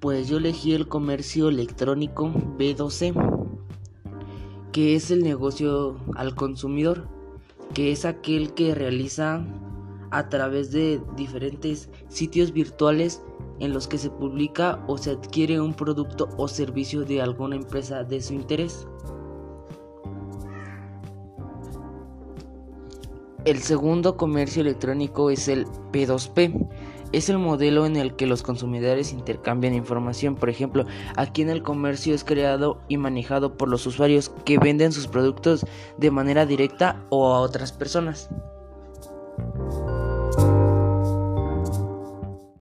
pues yo elegí el comercio electrónico B2C, que es el negocio al consumidor, que es aquel que realiza a través de diferentes sitios virtuales en los que se publica o se adquiere un producto o servicio de alguna empresa de su interés. El segundo comercio electrónico es el P2P. Es el modelo en el que los consumidores intercambian información. Por ejemplo, aquí en el comercio es creado y manejado por los usuarios que venden sus productos de manera directa o a otras personas.